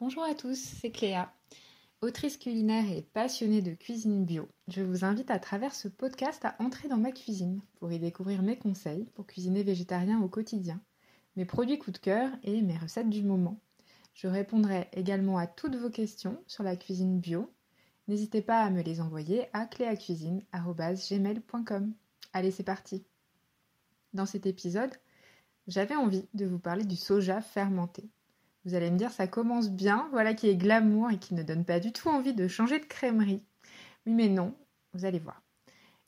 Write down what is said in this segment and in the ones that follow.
Bonjour à tous, c'est Cléa. Autrice culinaire et passionnée de cuisine bio, je vous invite à travers ce podcast à entrer dans ma cuisine pour y découvrir mes conseils pour cuisiner végétarien au quotidien, mes produits coup de cœur et mes recettes du moment. Je répondrai également à toutes vos questions sur la cuisine bio. N'hésitez pas à me les envoyer à cléacuisine.gmail.com. Allez, c'est parti Dans cet épisode, j'avais envie de vous parler du soja fermenté. Vous allez me dire, ça commence bien, voilà qui est glamour et qui ne donne pas du tout envie de changer de crèmerie. Oui, mais non, vous allez voir.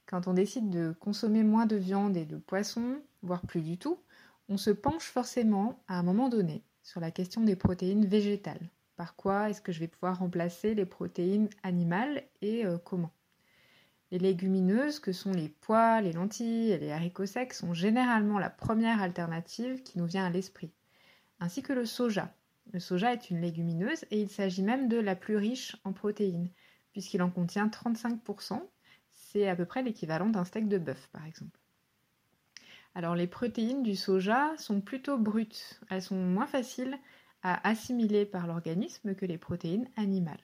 Quand on décide de consommer moins de viande et de poisson, voire plus du tout, on se penche forcément à un moment donné sur la question des protéines végétales. Par quoi est-ce que je vais pouvoir remplacer les protéines animales et euh, comment? Les légumineuses, que sont les pois, les lentilles et les haricots secs, sont généralement la première alternative qui nous vient à l'esprit, ainsi que le soja, le soja est une légumineuse et il s'agit même de la plus riche en protéines, puisqu'il en contient 35%. C'est à peu près l'équivalent d'un steak de bœuf, par exemple. Alors les protéines du soja sont plutôt brutes. Elles sont moins faciles à assimiler par l'organisme que les protéines animales.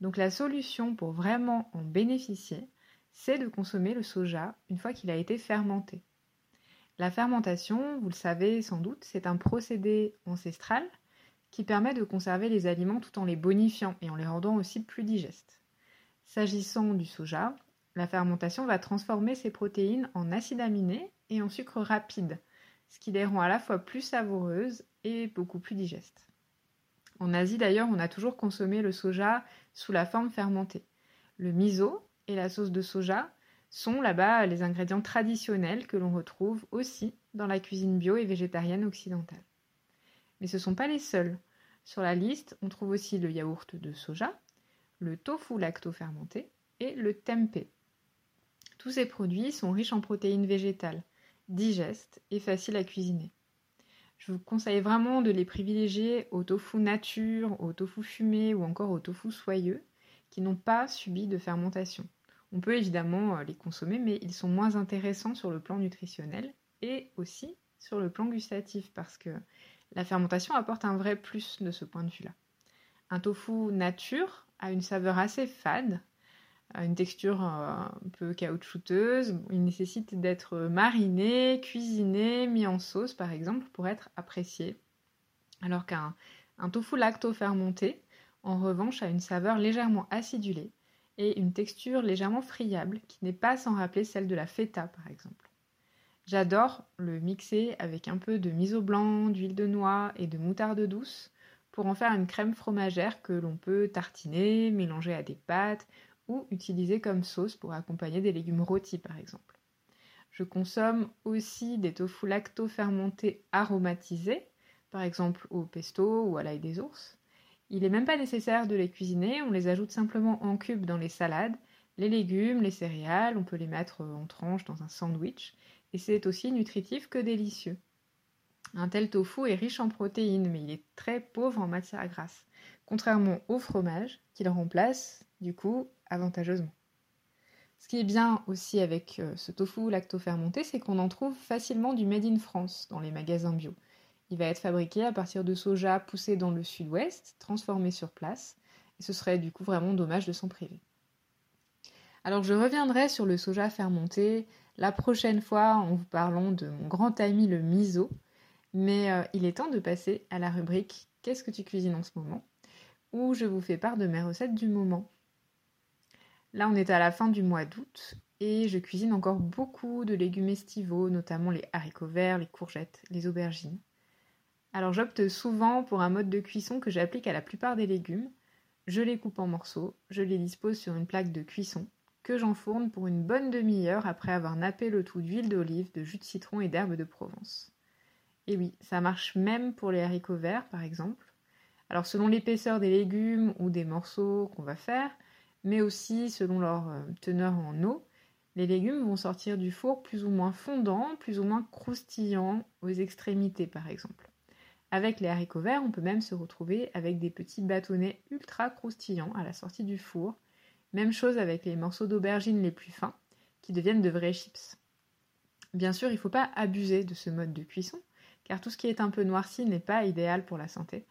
Donc la solution pour vraiment en bénéficier, c'est de consommer le soja une fois qu'il a été fermenté. La fermentation, vous le savez sans doute, c'est un procédé ancestral qui permet de conserver les aliments tout en les bonifiant et en les rendant aussi plus digestes. S'agissant du soja, la fermentation va transformer ces protéines en acides aminés et en sucre rapide, ce qui les rend à la fois plus savoureuses et beaucoup plus digestes. En Asie d'ailleurs, on a toujours consommé le soja sous la forme fermentée. Le miso et la sauce de soja sont là-bas les ingrédients traditionnels que l'on retrouve aussi dans la cuisine bio et végétarienne occidentale. Mais ce ne sont pas les seuls. Sur la liste, on trouve aussi le yaourt de soja, le tofu lacto-fermenté et le tempeh. Tous ces produits sont riches en protéines végétales, digestes et faciles à cuisiner. Je vous conseille vraiment de les privilégier au tofu nature, au tofu fumé ou encore au tofu soyeux qui n'ont pas subi de fermentation. On peut évidemment euh, les consommer, mais ils sont moins intéressants sur le plan nutritionnel et aussi sur le plan gustatif parce que la fermentation apporte un vrai plus de ce point de vue-là. Un tofu nature a une saveur assez fade, une texture euh, un peu caoutchouteuse. Il nécessite d'être mariné, cuisiné, mis en sauce par exemple pour être apprécié. Alors qu'un tofu lacto-fermenté, en revanche, a une saveur légèrement acidulée et une texture légèrement friable qui n'est pas sans rappeler celle de la feta par exemple. J'adore le mixer avec un peu de miso blanc, d'huile de noix et de moutarde douce pour en faire une crème fromagère que l'on peut tartiner, mélanger à des pâtes ou utiliser comme sauce pour accompagner des légumes rôtis par exemple. Je consomme aussi des tofu lacto fermentés aromatisés, par exemple au pesto ou à l'ail des ours. Il n'est même pas nécessaire de les cuisiner, on les ajoute simplement en cubes dans les salades, les légumes, les céréales, on peut les mettre en tranches dans un sandwich et c'est aussi nutritif que délicieux. Un tel tofu est riche en protéines, mais il est très pauvre en matière grasse, contrairement au fromage, qu'il remplace, du coup, avantageusement. Ce qui est bien aussi avec euh, ce tofu lacto-fermenté, c'est qu'on en trouve facilement du Made in France dans les magasins bio. Il va être fabriqué à partir de soja poussé dans le sud-ouest, transformé sur place, et ce serait du coup vraiment dommage de s'en priver. Alors je reviendrai sur le soja fermenté la prochaine fois en vous parlant de mon grand ami le miso, mais euh, il est temps de passer à la rubrique Qu'est-ce que tu cuisines en ce moment? où je vous fais part de mes recettes du moment. Là on est à la fin du mois d'août et je cuisine encore beaucoup de légumes estivaux, notamment les haricots verts, les courgettes, les aubergines. Alors j'opte souvent pour un mode de cuisson que j'applique à la plupart des légumes. Je les coupe en morceaux, je les dispose sur une plaque de cuisson que j'enfourne pour une bonne demi-heure après avoir nappé le tout d'huile d'olive, de jus de citron et d'herbes de Provence. Et oui, ça marche même pour les haricots verts par exemple. Alors selon l'épaisseur des légumes ou des morceaux qu'on va faire, mais aussi selon leur euh, teneur en eau, les légumes vont sortir du four plus ou moins fondants, plus ou moins croustillants aux extrémités par exemple. Avec les haricots verts, on peut même se retrouver avec des petits bâtonnets ultra croustillants à la sortie du four, même chose avec les morceaux d'aubergine les plus fins, qui deviennent de vrais chips. Bien sûr, il ne faut pas abuser de ce mode de cuisson, car tout ce qui est un peu noirci n'est pas idéal pour la santé,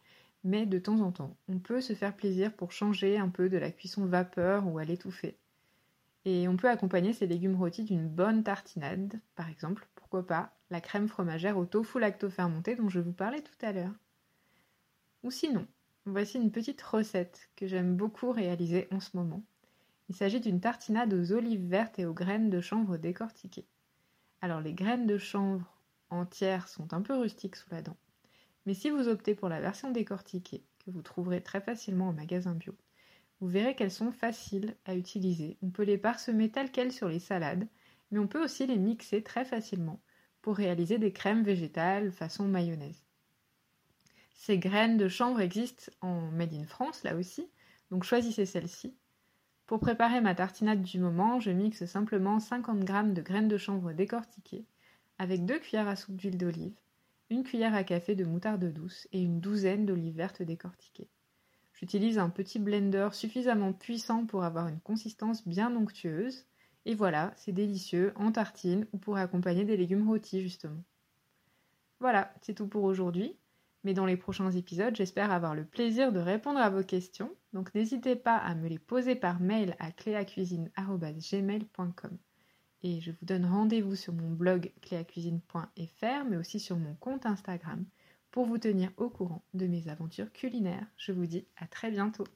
mais de temps en temps, on peut se faire plaisir pour changer un peu de la cuisson vapeur ou à l'étouffer. Et on peut accompagner ces légumes rôtis d'une bonne tartinade, par exemple, pourquoi pas, la crème fromagère au tofu lacto-fermenté dont je vous parlais tout à l'heure. Ou sinon, voici une petite recette que j'aime beaucoup réaliser en ce moment. Il s'agit d'une tartinade aux olives vertes et aux graines de chanvre décortiquées. Alors les graines de chanvre entières sont un peu rustiques sous la dent. Mais si vous optez pour la version décortiquée, que vous trouverez très facilement en magasin bio, vous verrez qu'elles sont faciles à utiliser. On peut les parsemer telles quelles sur les salades, mais on peut aussi les mixer très facilement pour réaliser des crèmes végétales façon mayonnaise. Ces graines de chanvre existent en Made in France là aussi, donc choisissez celle-ci. Pour préparer ma tartinade du moment, je mixe simplement 50 g de graines de chanvre décortiquées avec 2 cuillères à soupe d'huile d'olive, une cuillère à café de moutarde douce et une douzaine d'olives vertes décortiquées. J'utilise un petit blender suffisamment puissant pour avoir une consistance bien onctueuse. Et voilà, c'est délicieux en tartine ou pour accompagner des légumes rôtis justement. Voilà, c'est tout pour aujourd'hui. Mais dans les prochains épisodes, j'espère avoir le plaisir de répondre à vos questions. Donc n'hésitez pas à me les poser par mail à cléacuisine.gmail.com. Et je vous donne rendez-vous sur mon blog cléacuisine.fr, mais aussi sur mon compte Instagram pour vous tenir au courant de mes aventures culinaires. Je vous dis à très bientôt.